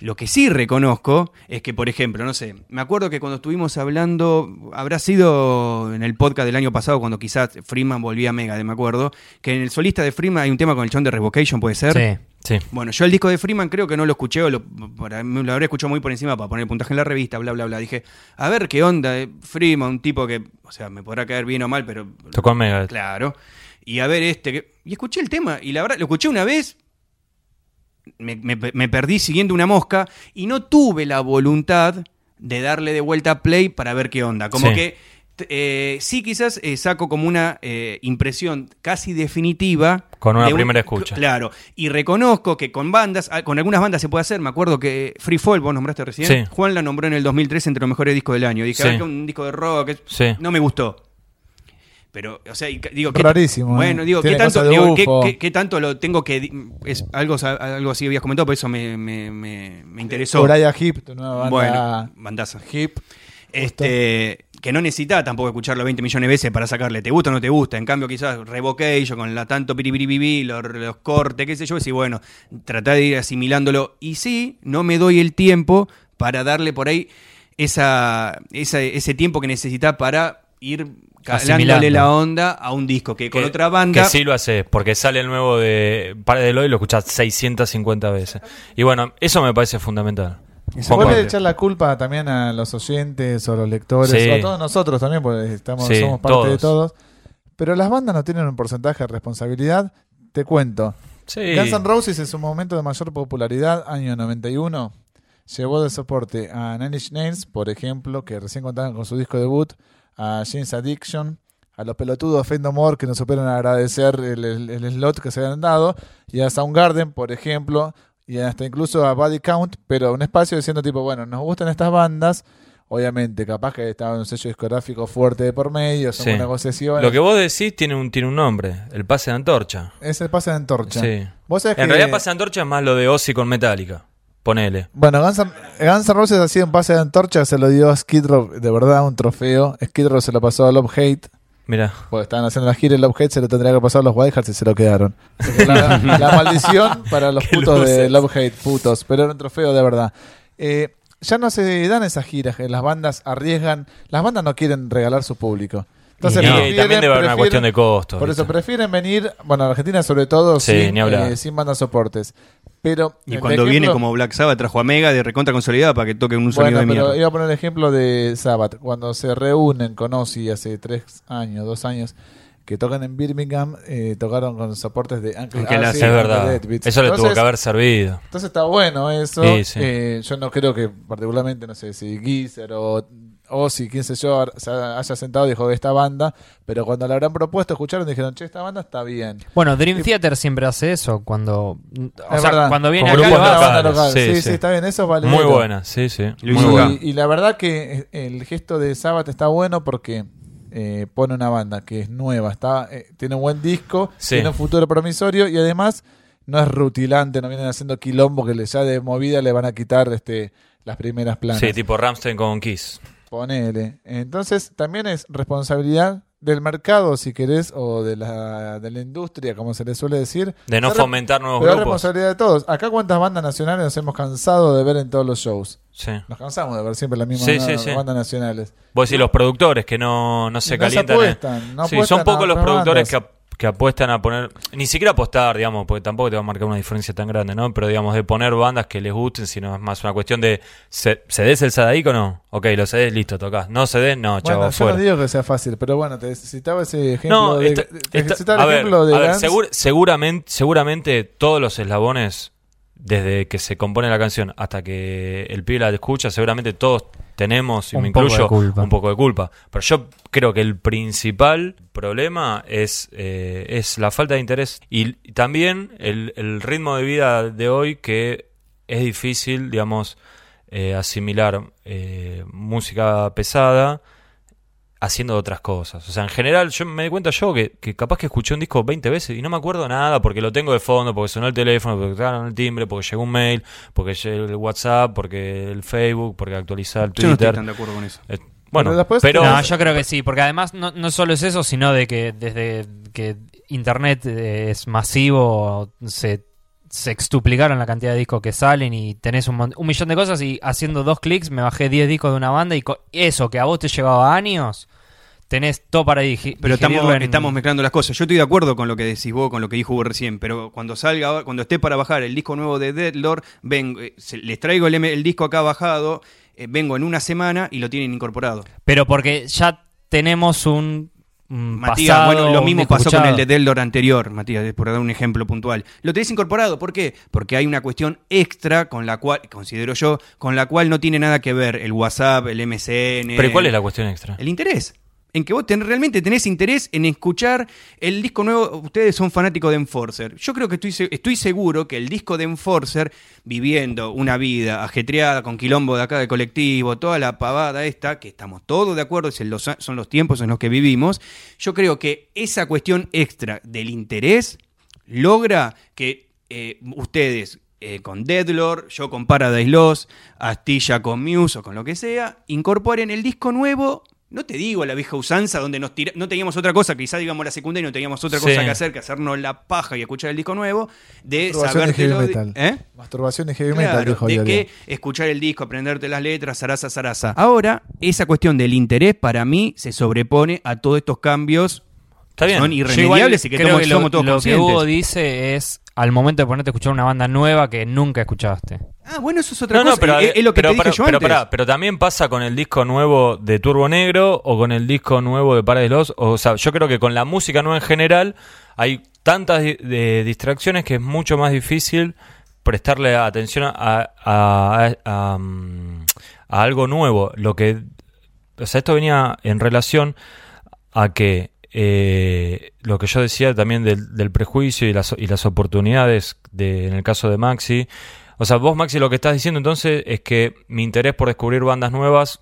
Lo que sí reconozco es que, por ejemplo, no sé, me acuerdo que cuando estuvimos hablando, habrá sido en el podcast del año pasado, cuando quizás Freeman volvía a Mega, me acuerdo, que en el solista de Freeman hay un tema con el chon de Revocation, ¿puede ser? Sí. Sí. Bueno, yo el disco de Freeman creo que no lo escuché, o lo, para- lo habré escuchado muy por encima para poner el puntaje en la revista, bla, bla, bla. Dije, a ver qué onda, eh, Freeman, un tipo que, o sea, me podrá caer bien o mal, pero Tocó en Mega. Claro. Y a ver este. que- Y escuché el tema. Y la verdad, lo escuché una vez. Me, me- me perdí siguiendo una mosca. Y no tuve la voluntad de darle de vuelta a play para ver qué onda. Como Sí. que. eh, sí, quizás eh, saco como una eh, impresión casi definitiva. Con una de un- primera escucha. Claro. Y reconozco que con bandas, ah, con algunas bandas se puede hacer. Me acuerdo que Free Fall, vos nombraste recién. Sí. Juan la nombró en el 2003 entre los mejores discos del año. Dije, Sí. a ver, que un disco de rock. Sí. No me gustó. Pero, o sea, digo, ¿qué- Rarísimo, ¿eh? Bueno, digo, ¿qué tanto, cosas de digo, ¿qué, UFO. qué- qué tanto lo tengo que.? Es algo, algo así habías comentado, por eso me, me, me, me interesó. Uriah Heep, tu nueva banda Bueno, bandaza. Hip. Este, que no necesita tampoco escucharlo 20 millones de veces para sacarle te gusta o no te gusta. En cambio, quizás Revocation con la tanto piribiribibi, los, los cortes, qué sé yo, y bueno, tratar de ir asimilándolo. Y sí, no me doy el tiempo para darle por ahí esa, esa- ese tiempo que necesita para ir calándole la onda a un disco que con Que- otra banda. Que sí lo hace, porque sale el nuevo de Pare de Eloy y lo escuchás 650 veces. Y bueno, eso me parece fundamental. Y se puede echar la culpa también a los oyentes o a los lectores, Sí. o a todos nosotros también, porque estamos, Sí, somos parte de todos. todos. Pero las bandas no tienen un porcentaje de responsabilidad. Te cuento. Sí. Guns N' Roses en su momento de mayor popularidad, año 91, llevó de soporte a Nine Inch Nails, por ejemplo, que recién contaban con su disco debut, a James Addiction, a los pelotudos Fade No More que nos superan a agradecer el, el- el slot que se habían dado, y a Soundgarden, por ejemplo, y hasta incluso a Body Count, pero un espacio diciendo tipo, bueno, nos gustan estas bandas, obviamente, capaz que estaba un sello discográfico fuerte de por medio, son Sí. negociaciones. Lo que vos decís tiene un, tiene un nombre, el pase de antorcha. Es el pase de antorcha. Sí. Vos sabés En que- realidad pase de antorcha es más lo de Ozzy con Metallica. Ponele. Bueno, Guns N' Guns N' Roses ha sido un pase de antorcha, se lo dio a Skid Row, de verdad, un trofeo. Skid Row se lo pasó a Love Hate, Mira. porque estaban haciendo la gira y Love Hate se lo tendría que pasar a los White Hearts y se lo quedaron. La, *laughs* la maldición para los *laughs* putos de. Love Hate, putos, pero era un trofeo de verdad. Eh, ya no se dan esas giras, las bandas arriesgan, las bandas no quieren regalar su público. Entonces Y, prefieren- también debe haber una cuestión de costos. por eso prefieren venir, bueno, a Argentina sobre todo, Sí, sin, eh, sin bandas soportes. Pero Y cuando viene ejemplo- como Black Sabbath trajo a Mega de recontra consolidada para que toque un sonido bueno, de pero mierda. iba a poner el ejemplo de Sabbath. Cuando se reúnen con Ozzy hace tres años, dos años, que tocan en Birmingham, eh, tocaron con soportes de Uncle Ozzy Ozzy, es verdad. Eso le tuvo que haber servido. Entonces está bueno eso. Sí, sí. Eh, yo no creo que particularmente, no sé, si Geezer o Ozzy, quién sé yo, se haya sentado y dijo de esta banda, pero cuando la habrán propuesto, escucharon y dijeron, che, esta banda está bien. Bueno, Dream Theater siempre hace eso cuando, o Es sea, verdad. cuando viene acá grupos lo banda local. sí, Sí, sí, sí. está bien, eso vale. Muy buena, sí, sí. Muy buena. Y, y la verdad que el gesto de Sabbath está bueno porque eh, pone una banda que es nueva, está eh, tiene un buen disco, Sí. tiene un futuro promisorio y además no es rutilante, no vienen haciendo quilombo que ya de movida le van a quitar este las primeras planas. Sí, tipo Ramstein con Kiss. Ponele. Entonces también es responsabilidad del mercado, si querés, o de la, de la industria, como se le suele decir. De no fomentar nuevos Pero es grupos. responsabilidad de todos. Acá cuántas bandas nacionales nos hemos cansado de ver en todos los shows. Sí. Nos cansamos de ver siempre las mismas Sí, na- sí, sí. bandas nacionales. Vos decís los productores que no, no se no calientan. en- apuestan, no sí, apuestan son pocos los productores que, bandas. Que apuestan a poner. Ni siquiera apostar, digamos, porque tampoco te va a marcar una diferencia tan grande, ¿no? Pero digamos, de poner bandas que les gusten, sino es más una cuestión de. ¿ce- ¿Cedés el Sadaic o no? Ok, lo cedés, listo, tocás. ¿No cedés? No, chavo, Bueno, yo fuera. no digo que sea fácil, pero bueno, te citaba ese ejemplo No, de, está- te está- citaba a el ver, ejemplo de a ver, segur- seguramente, seguramente todos los eslabones, desde que se compone la canción hasta que el pibe la escucha, seguramente todos tenemos, y Un me incluyo, un poco de culpa. Pero yo creo que el principal problema es, eh, es la falta de interés y, y también el, el ritmo de vida de hoy que es difícil, digamos, eh, asimilar eh, música pesada haciendo otras cosas. O sea, en general, yo me di cuenta yo que, que capaz que escuché un disco 20 veces y no me acuerdo nada porque lo tengo de fondo, porque sonó el teléfono, porque tocaron el timbre, porque llegó un mail, porque llegó el WhatsApp, porque el Facebook, porque actualizar el Yo no estoy Twitter. tan de acuerdo con eso. Eh, bueno, Pero después pero... No, yo creo que sí, porque además no, no solo es eso, sino de que desde que Internet eh, es masivo, se se extuplicaron la cantidad de discos que salen y tenés un, un millón de cosas y haciendo dos clics me bajé 10 discos de una banda y eso que a vos te llevaba años, tenés todo para digerirlo. Pero estamos, estamos mezclando las cosas. Yo estoy de acuerdo con lo que decís vos, con lo que dijo vos recién, pero cuando salga, cuando esté para bajar el disco nuevo de Deadlord, vengo, eh, les traigo el, disco acá bajado, eh, vengo en una semana y lo tienen incorporado. Pero porque ya tenemos un Matías, bueno, lo mismo pasó con el de Deldor anterior, Matías, por dar un ejemplo puntual. Lo tenés incorporado, ¿por qué? Porque hay una cuestión extra con la cual, considero yo, con la cual no tiene nada que ver el WhatsApp, el MSN. ¿Pero cuál es la cuestión extra? El interés en que vos realmente tenés interés en escuchar el disco nuevo. Ustedes son fanáticos de Enforcer. Yo creo que estoy, estoy seguro que el disco de Enforcer, viviendo una vida ajetreada, con quilombo de acá de colectivo, toda la pavada esta, que estamos todos de acuerdo, son los tiempos en los que vivimos, yo creo que esa cuestión extra del interés logra que eh, ustedes eh, con Deadlord, yo con Paradise Lost, Astilla con Muse o con lo que sea, incorporen el disco nuevo no te digo la vieja usanza donde nos no teníamos otra cosa, quizás digamos la secundaria y no teníamos otra cosa que hacer que hacernos la paja y escuchar el disco nuevo, de saber heavy metal. ¿eh? Masturbación y heavy metal, dijo De que escuchar el disco, aprenderte las letras, zaraza, zaraza. Ahora, esa cuestión del interés para mí se sobrepone a todos estos cambios Está bien. son irremediables y que, somos todos lo que Hugo dice es al momento de ponerte a escuchar una banda nueva que nunca escuchaste. Ah, bueno, eso es otra cosa. pero, es, lo que pero, te dije yo pero, antes. pero también pasa con el disco nuevo de Turbo Negro o con el disco nuevo de Paradise Lost. O sea, yo creo que con la música nueva en general hay tantas de distracciones que es mucho más difícil prestarle atención a, a, a, mm, a, algo nuevo. Lo que, o sea, esto venía en relación a que eh, lo que yo decía también del, del prejuicio y las, y las oportunidades de, en el caso de Maxi o sea, vos, Maxi, lo que estás diciendo entonces es que mi interés por descubrir bandas nuevas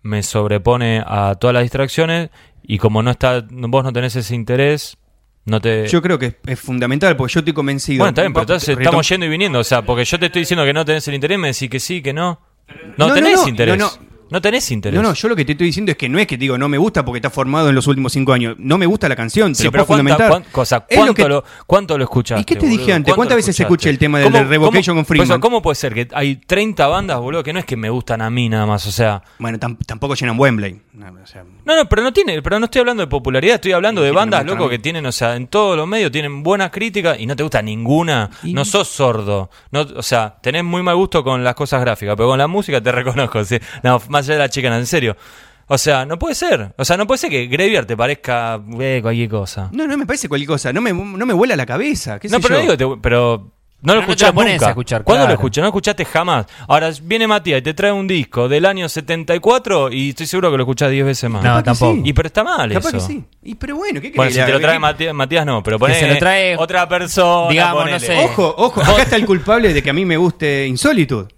me sobrepone a todas las distracciones y como no está, vos no tenés ese interés, no te... Yo creo que es fundamental, porque yo estoy convencido. Bueno, está bien, pero entonces estamos yendo y viniendo. O sea, porque yo te estoy diciendo que no tenés el interés, me decís que sí, que no. No, tenés interés. No, no. No tenés interés. No, no, yo lo que te estoy diciendo es que no es que digo no me gusta porque está formado en los últimos cinco años. No me gusta la canción, te sí, pero fundamental. cosa, ¿cuánto, lo, ¿Cuánto lo escuchaste? ¿Y qué te dije antes? ¿Cuántas veces escuché el tema del Revocation con Freeman? ¿Cómo puede ser que hay 30 bandas, boludo, que no es que me gustan a mí nada más? O sea. Bueno, tampoco llenan Wembley. No, no, pero no tiene, pero no estoy hablando de popularidad, estoy hablando de bandas, loco, que tienen, o sea, en todos los medios tienen buenas críticas y no te gusta ninguna. No sos sordo. No, o sea, tenés muy mal gusto con las cosas gráficas, pero con la música te reconozco. ¿sí? No, más allá de la chica, en serio. O sea, no puede ser. O sea, no puede ser que Graveyard te parezca eh, cualquier cosa. No, no me parece cualquier cosa. No me, no me vuela la cabeza. ¿Qué no, pero digo, pero no lo escuchás nunca. escuchar, ¿Cuándo lo escuchas? No escuchaste jamás. Ahora viene Matías y te trae un disco del año 74 y estoy seguro que lo escuchás 10 veces más. No, tampoco. Y pero está mal Capaz eso. que sí. Y pero bueno, ¿qué Bueno, si te lo trae Matías, Matías, no, pero pone se lo trae otra persona. Digamos, no sé. Ojo, ojo, acá *laughs* está el culpable de que a mí me guste Insólito.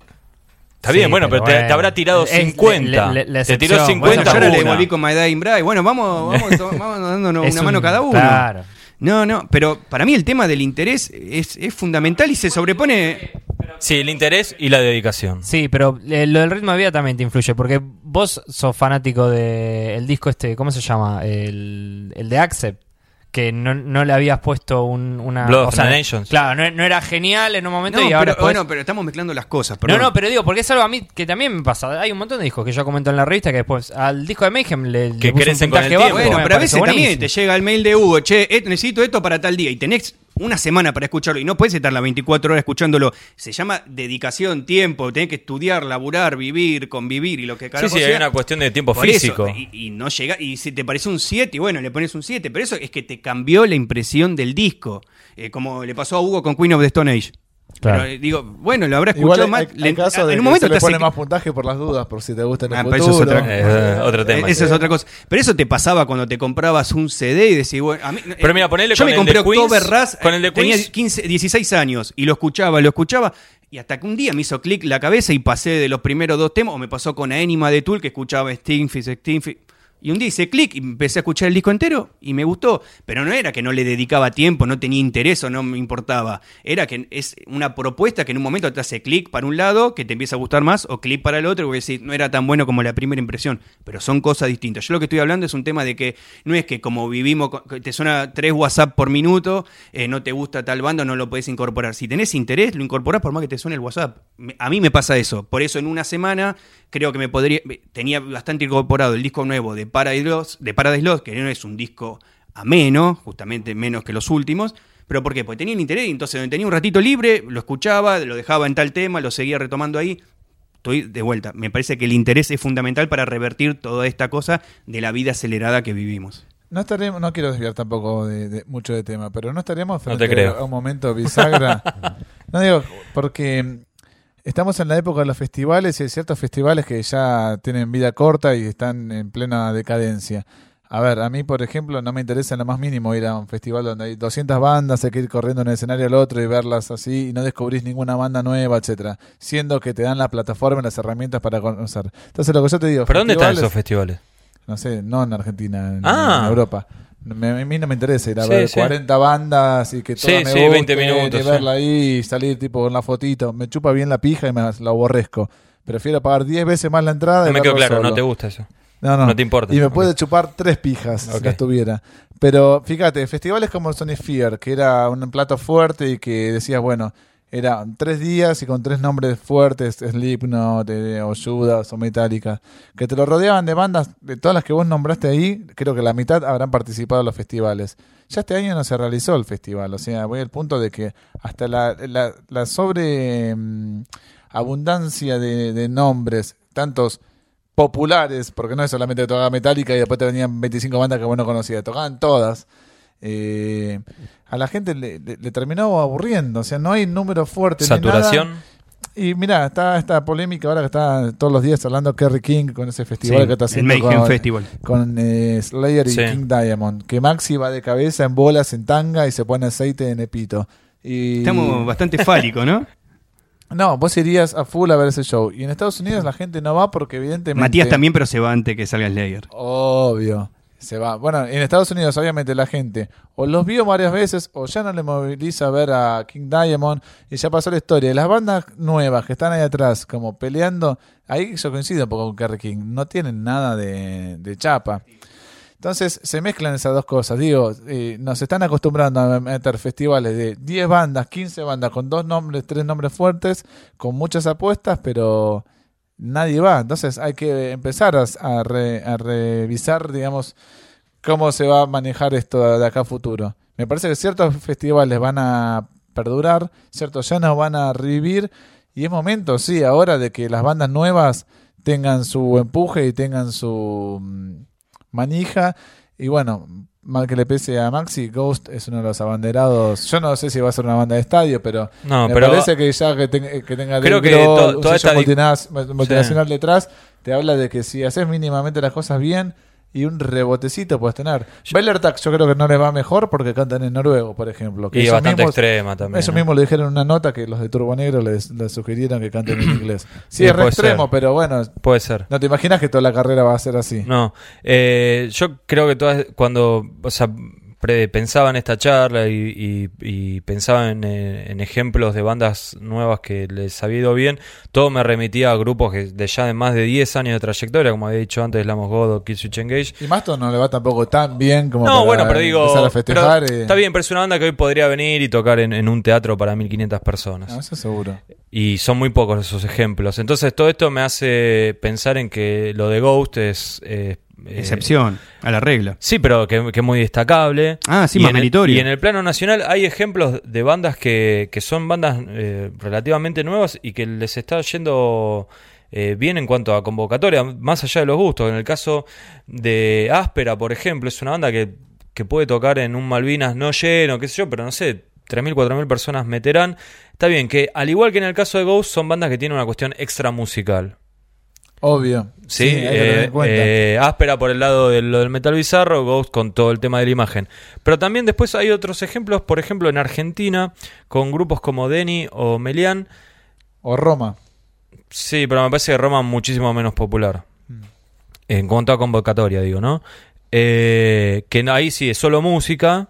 Está bien, bueno, pero, te, habrá tirado 50. te tiró 50. Bueno, yo ahora le volví con My Dying Bride. Bueno, vamos, vamos, *laughs* vamos dándonos una mano cada uno. Claro. No, no, pero para mí el tema del interés es, es fundamental y se sobrepone. Sí, el interés y la dedicación. Sí, pero eh, lo del ritmo de vida también te influye, porque vos sos fanático del disco este, ¿cómo se llama? El, el de Accept que no, no, le habías puesto un, una... Blood of Nations. Claro, no, era genial en un momento y ahora pero, Bueno, pero estamos mezclando las cosas. No, no, pero digo, porque es algo a mí que también me pasa. Hay un montón de discos que yo comento en la revista que después al disco de Mayhem le, que le puse un puntaje bajo. Bueno, pero a veces también te llega el mail de Hugo, che, eh, necesito esto para tal día y tenés una semana para escucharlo y no puedes estar las 24 horas escuchándolo. Se llama dedicación, tiempo, tenés que estudiar, laburar, vivir, convivir y lo que carajo Sí, sí, hay una cuestión de tiempo físico. y, no llega, y si te parece un 7, y bueno, le pones un 7, pero eso es que te cambió la impresión del disco, eh, como le pasó a Hugo con Queen of the Stone Age. Pero eh, digo, bueno, lo habrá escuchado. En caso de en un momento se le pone más puntaje por las dudas, por si te gusta en el ah, futuro. Eso es otra, eh, otro tema. Eso es otra cosa. Pero eso te pasaba cuando te comprabas un CD y decías, bueno, a mí, Pero mira, ponele yo con me compré el de October Raz, con el de tenía 15, 16 años y lo escuchaba, lo escuchaba. Y hasta que un día me hizo clic la cabeza y pasé de los primeros dos temas, o me pasó con Anima de Tool, que escuchaba Stingfish, Stingfish Y un día hice clic y empecé a escuchar el disco entero y me gustó. Pero no era que no le dedicaba tiempo, no tenía interés o no me importaba. Era que es una propuesta que en un momento te hace clic para un lado, que te empieza a gustar más, o clic para el otro, porque decir, no era tan bueno como la primera impresión. Pero son cosas distintas. Yo lo que estoy hablando es un tema de que no es que como vivimos, te suena tres WhatsApp por minuto, eh, no te gusta tal banda, no lo puedes incorporar. Si tenés interés, lo incorporás por más que te suene el WhatsApp. A mí me pasa eso. Por eso en una semana creo que me podría. Tenía bastante incorporado el disco nuevo de Paradise Lost, de Paradise Lost, que no es un disco ameno, justamente menos que los últimos. ¿Pero por qué? Porque tenía interés, entonces tenía un ratito libre, lo escuchaba, lo dejaba en tal tema, lo seguía retomando ahí. Estoy de vuelta. Me parece que el interés es fundamental para revertir toda esta cosa de la vida acelerada que vivimos. No estaremos, no quiero desviar tampoco de, mucho de tema, pero no estaremos frente a un momento bisagra. *laughs* no digo, porque Estamos en la época de los festivales y hay ciertos festivales que ya tienen vida corta y están en plena decadencia. A ver, a mí, por ejemplo, no me interesa en lo más mínimo ir a un festival donde hay 200 bandas, hay que ir corriendo en el escenario al otro y verlas así y no descubrís ninguna banda nueva, etcétera, siendo que te dan la plataforma y las herramientas para conocer. Entonces, lo que yo te digo, ¿pero dónde están esos festivales? No sé, no en Argentina, en, ah. Europa. A mí no me interesa ir a ver 40 bandas y que todas me sí, 20 minutos, y verla ahí y salir tipo con la fotito. Me chupa bien la pija y me la aborrezco. Prefiero pagar 10 veces más la entrada. No me quedo claro, no te gusta eso. No, no. No te importa. Y me puede chupar tres pijas si las tuviera. Pero fíjate, festivales como Sony Fear, que era un plato fuerte y que decías, bueno, era tres días y con tres nombres fuertes, Slipknot, eh, o Judas o Metallica, que te lo rodeaban de bandas, de todas las que vos nombraste ahí, creo que la mitad habrán participado en los festivales. Ya este año no se realizó el festival, o sea, voy al punto de que hasta la, la, sobre mm, abundancia de, de nombres, tantos populares, porque no es solamente tocaba Metallica y después te venían 25 bandas que vos no conocías, tocaban todas eh, a la gente le, terminó aburriendo. O sea, no hay número fuerte. Saturación. Y mira, está esta polémica ahora que está todos los días hablando Kerry King con ese festival que está haciendo con, Festival. con eh, Slayer y King Diamond. Que Maxi va de cabeza en bolas, en tanga y se pone aceite en epito. Y... Estamos bastante fálico, ¿no? *laughs* No, vos irías a full a ver ese show. Y en Estados Unidos la gente no va porque evidentemente... Matías también, pero se va antes que salga Slayer. Obvio se va. Bueno, en Estados Unidos obviamente la gente o los vio varias veces o ya no le moviliza a ver a King Diamond y ya pasó la historia. Y las bandas nuevas que están ahí atrás como peleando, ahí yo coincido un poco con Kerry King, no tienen nada de, chapa. Entonces se mezclan esas dos cosas. Digo, eh, nos están acostumbrando a meter festivales de 10 bandas, 15 bandas, con dos nombres, tres nombres fuertes, con muchas apuestas, pero nadie va. Entonces hay que empezar a, revisar, digamos, cómo se va a manejar esto de acá a futuro. Me parece que ciertos festivales van a perdurar, ciertos ya no van a revivir y es momento, sí, ahora de que las bandas nuevas tengan su empuje y tengan su mm, manija y bueno, mal que le pese a Maxi, Ghost es uno de los abanderados. Yo no sé si va a ser una banda de estadio, pero me parece que ya que, tenga creo que toda esta multinacional detrás, te habla de que si haces mínimamente las cosas bien, y un rebotecito puedes tener. Tax yo creo que no le va mejor porque cantan en noruego, por ejemplo. y bastante extrema también. Eso mismo lo dijeron en una nota que los de Turbo Negro les, sugirieron que canten en *clears throat* inglés. Sí, es re extremo, pero bueno. Puede ser. No te imaginas que toda la carrera va a ser así. No. Eh, yo creo que todas, cuando. O sea, pensaba en esta charla y, pensaba en, ejemplos de bandas nuevas que les había ido bien, todo me remitía a grupos que de ya de más de 10 años de trayectoria, como había dicho antes, Lamos God o Kill Switch Engage. Y Mastodon no le va tampoco tan bien como no, bueno, pero digo, Está bien, pero es una banda que hoy podría venir y tocar en, un teatro para 1500 personas. Ah, eso seguro. Y son muy pocos esos ejemplos. Entonces todo esto me hace pensar en que lo de Ghost es eh, Excepción a la regla. Sí, pero que, es muy destacable. Ah, sí, y más meritorio. y en el plano nacional hay ejemplos de bandas que, son bandas eh, relativamente nuevas y que les está yendo eh, bien en cuanto a convocatoria, más allá de los gustos. En el caso de Áspera, por ejemplo, es una banda que, que puede tocar en un Malvinas no lleno, qué sé yo, pero no sé, 3.000, 4.000 personas meterán. Está bien que, al igual que en el caso de Ghost, son bandas que tienen una cuestión extra musical. Obvio. Sí, eh, eh, áspera por el lado de lo del metal bizarro, Ghost con todo el tema de la imagen. Pero también después hay otros ejemplos, por ejemplo en Argentina, con grupos como Denny o Melian. O Roma. Sí, pero me parece que Roma es muchísimo menos popular. Mm. en cuanto a convocatoria, digo, ¿no? Eh, que ahí sí es solo música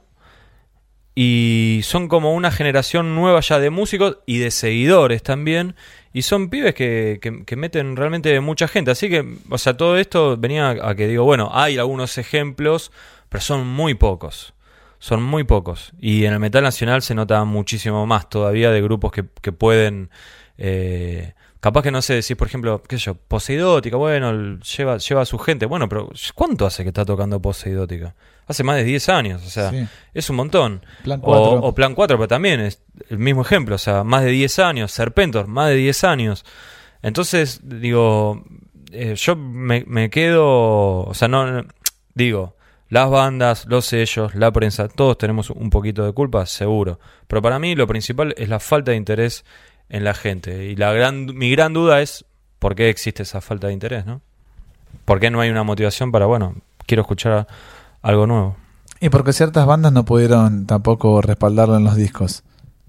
y son como una generación nueva ya de músicos y de seguidores también. Y son pibes que, que, meten realmente mucha gente. Así que, o sea, todo esto venía a que digo, bueno, hay algunos ejemplos, pero son muy pocos. Son muy pocos. Y en el metal nacional se nota muchísimo más todavía de grupos que, que pueden eh, Capaz que no sé decir, por ejemplo, qué sé yo, Poseidótica, bueno, lleva, lleva a su gente. Bueno, pero ¿cuánto hace que está tocando Poseidótica? Hace más de 10 años, o sea, es un montón. Plan 4. O, Plan 4, pero también es el mismo ejemplo, o sea, más de 10 años. Serpentor, más de 10 años. Entonces, digo, eh, yo me, me, quedo, o sea, no, digo, las bandas, los sellos, la prensa, todos tenemos un poquito de culpa, seguro. Pero para mí lo principal es la falta de interés en la gente. Y la gran, mi gran duda es por qué existe esa falta de interés, ¿no? ¿Por qué no hay una motivación para, bueno, quiero escuchar algo nuevo? Y porque ciertas bandas no pudieron tampoco respaldarlo en los discos.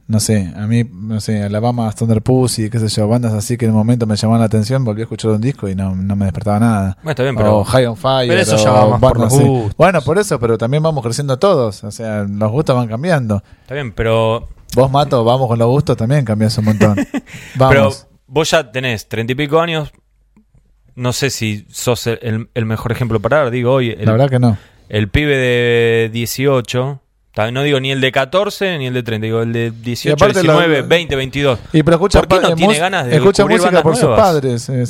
No sé, a mí, no sé, Alabama, Thunder Pussy, qué sé yo, bandas así que en un momento me llamaban la atención, volví a escuchar un disco y no, me despertaba nada. Bueno, está bien, pero, o High on Fire. Pero eso ya va más por los gustos. Bueno, por eso, pero también vamos creciendo todos. O sea, los gustos van cambiando. Está bien, pero Vos, Mato, vamos con los gustos también, cambias un montón. *laughs* Pero vos ya tenés treinta y pico años. No sé si sos el, mejor ejemplo para dar. Digo, hoy. La verdad que no. El pibe de 18 no digo ni el de 14 ni el de 30, digo el de 18, 19, 20, 22. Y pero escucha, ¿Por qué no tiene ganas de escucha música por sus padres? Eh,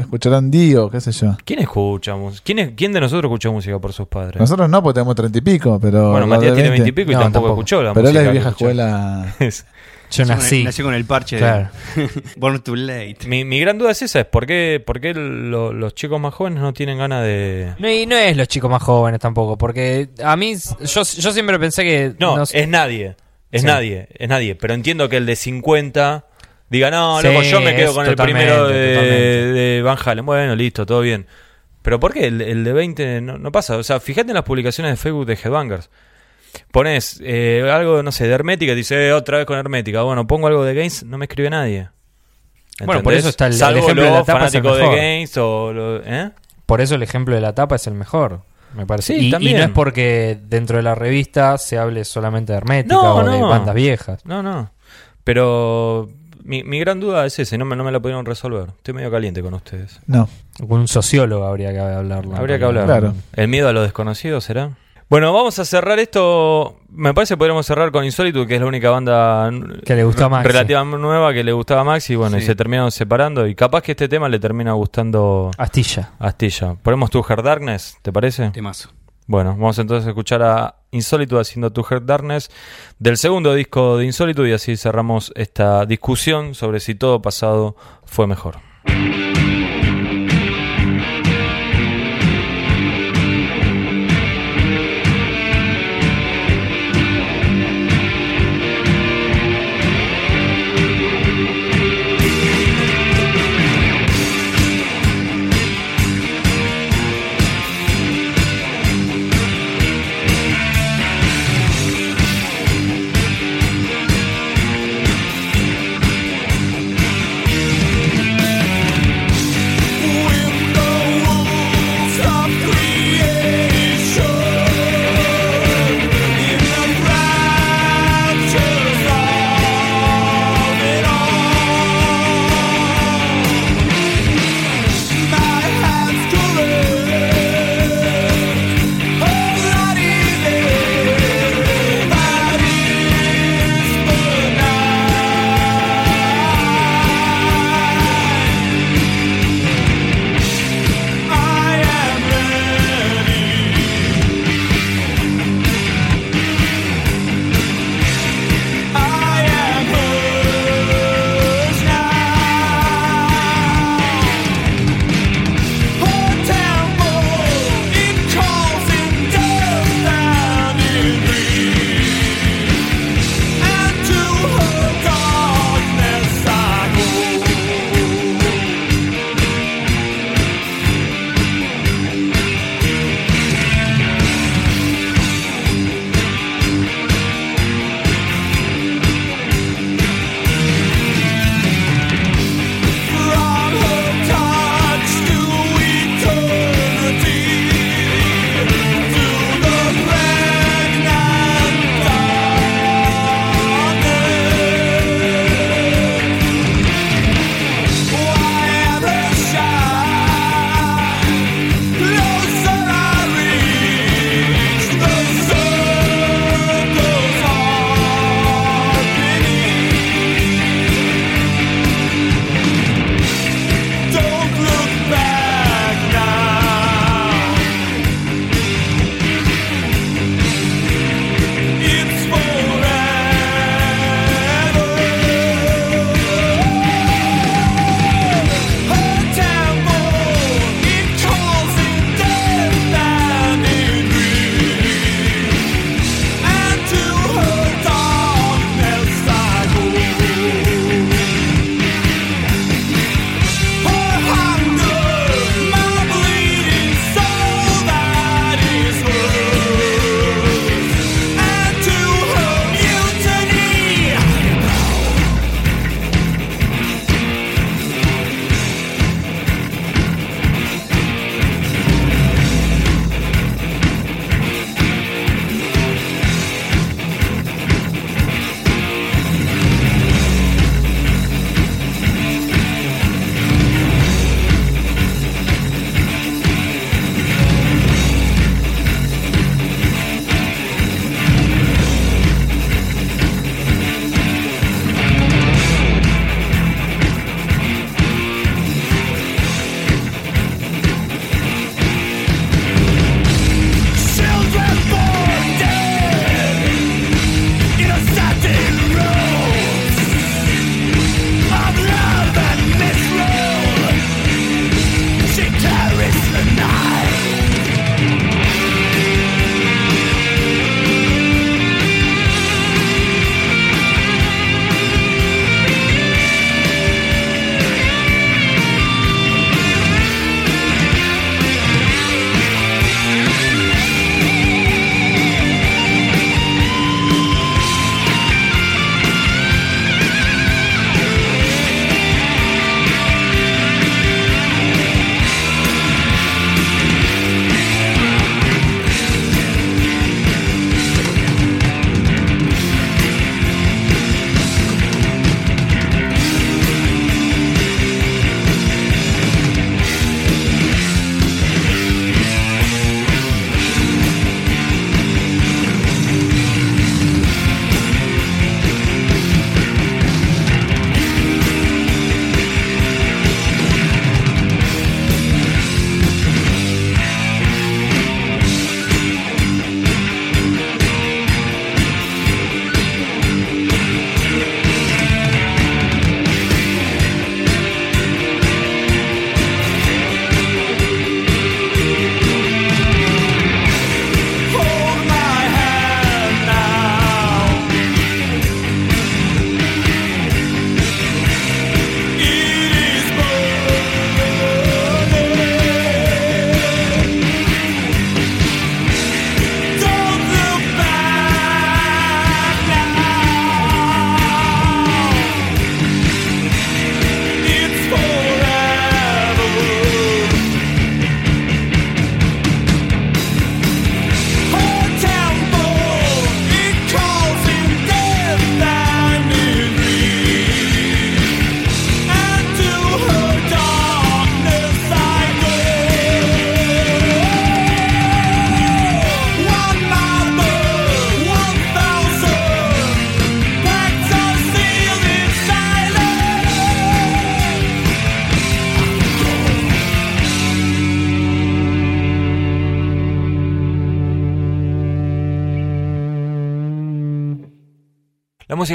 escucharán Dio, qué sé yo. ¿Quién escucha música? ¿Quién, ¿Quién de nosotros escucha música por sus padres? Nosotros no, porque tenemos 30 y pico, pero. Bueno, Matías tiene 20 y pico y tampoco, escuchó la pero música. Pero él es vieja escuela. *laughs* Yo nací. Nací con el parche de *laughs* Born Too Late. Mi, mi, gran duda es esa, es por qué, por qué los chicos más jóvenes no tienen ganas de... No, y no es los chicos más jóvenes tampoco, porque a mí, yo, yo siempre pensé que... No, es nadie, es nadie, es nadie, pero entiendo que el de 50 diga, no, loco, yo me quedo con el primero de, de, Van Halen, bueno, listo, todo bien. Pero ¿por qué el, el de 20 no, no, pasa? O sea, fíjate en las publicaciones de Facebook de Headbangers pones eh, algo, no sé, de hermética, dice eh, otra vez con hermética. Bueno, pongo algo de Games, no me escribe nadie. Bueno, por eso está el, ejemplo de la tapa de Games o ¿eh? Por eso el ejemplo de la tapa es el mejor. Me parece. y, no es porque dentro de la revista se hable solamente de hermética o de bandas viejas. No, no. Pero mi, mi, gran duda es ese, no me, no me la pudieron resolver. Estoy medio caliente con ustedes. No. Con un sociólogo habría que hablarlo. Habría que hablar. ¿El miedo a lo desconocido será? Bueno, vamos a cerrar esto. Me parece que podríamos cerrar con Insólito, que es la única banda que le gustó a relativamente nueva que le gustaba a Max y bueno, y se terminaron separando. Y capaz que este tema le termina gustando Astilla. Astilla. Ponemos Tu Heart Darkness, ¿te parece? Temazo. Bueno, vamos entonces a escuchar a Insólito haciendo Tu Heart Darkness del segundo disco de Insólito y así cerramos esta discusión sobre si todo pasado fue mejor.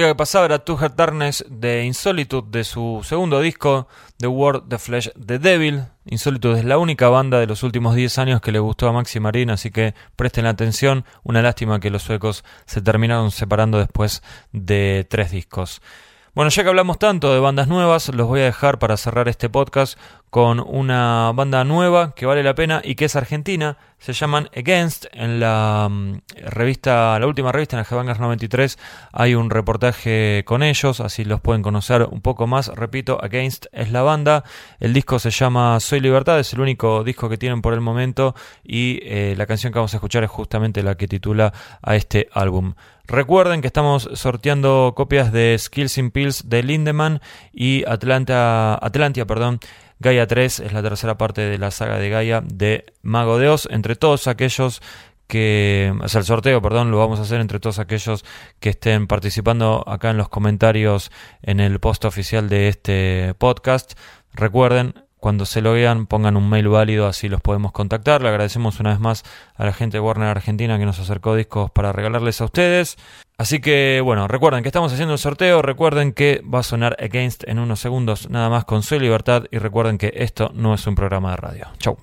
Que pasaba era To Her Darkness de Insolitude de su segundo disco, The World, The Flesh, The Devil. Insolitude es la única banda de los últimos 10 años que le gustó a Maxi Marín, así que presten atención. Una lástima que los suecos se terminaron separando después de tres discos. Bueno, ya que hablamos tanto de bandas nuevas, los voy a dejar para cerrar este podcast con una banda nueva que vale la pena y que es argentina. Se llaman Against. En la mm, revista, la última revista, en la Headbangers 93, hay un reportaje con ellos, así los pueden conocer un poco más. Repito, Against es la banda. El disco se llama Soy Libertad, es el único disco que tienen por el momento y eh, la canción que vamos a escuchar es justamente la que titula a este álbum. Recuerden que estamos sorteando copias de Skills in Pills de Lindemann y Atlanta, Atlantia, perdón. Gaia 3 es la tercera parte de la saga de Gaia de Mago de. Entre todos aquellos que, o sea, el sorteo, perdón, lo vamos a hacer entre todos aquellos que estén participando acá en los comentarios en el post oficial de este podcast. Recuerden, cuando se lo vean, pongan un mail válido, así los podemos contactar. Le agradecemos una vez más a la gente de Warner Argentina que nos acercó discos para regalarles a ustedes. Así que, bueno, recuerden que estamos haciendo el sorteo. Recuerden que va a sonar Against en unos segundos, nada más con su libertad. Y recuerden que esto no es un programa de radio. Chau.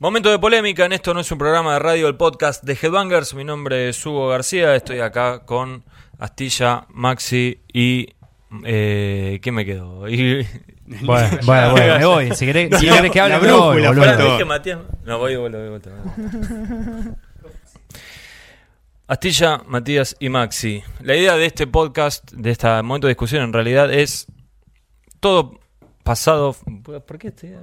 Momento de polémica, en esto no es un programa de radio, el podcast de Headbangers. Mi nombre es Hugo García, estoy acá con Astilla, Maxi y... Eh, ¿Qué me quedó? Y, Bueno, bueno, *laughs* bueno, me voy. Si querés, si querés que hable, me voy, dije Matías. No, voy, voy, voy, voy, voy. Astilla, Matías y Maxi. La idea de este podcast, de este momento de discusión, en realidad es todo pasado. ¿Por qué estoy.?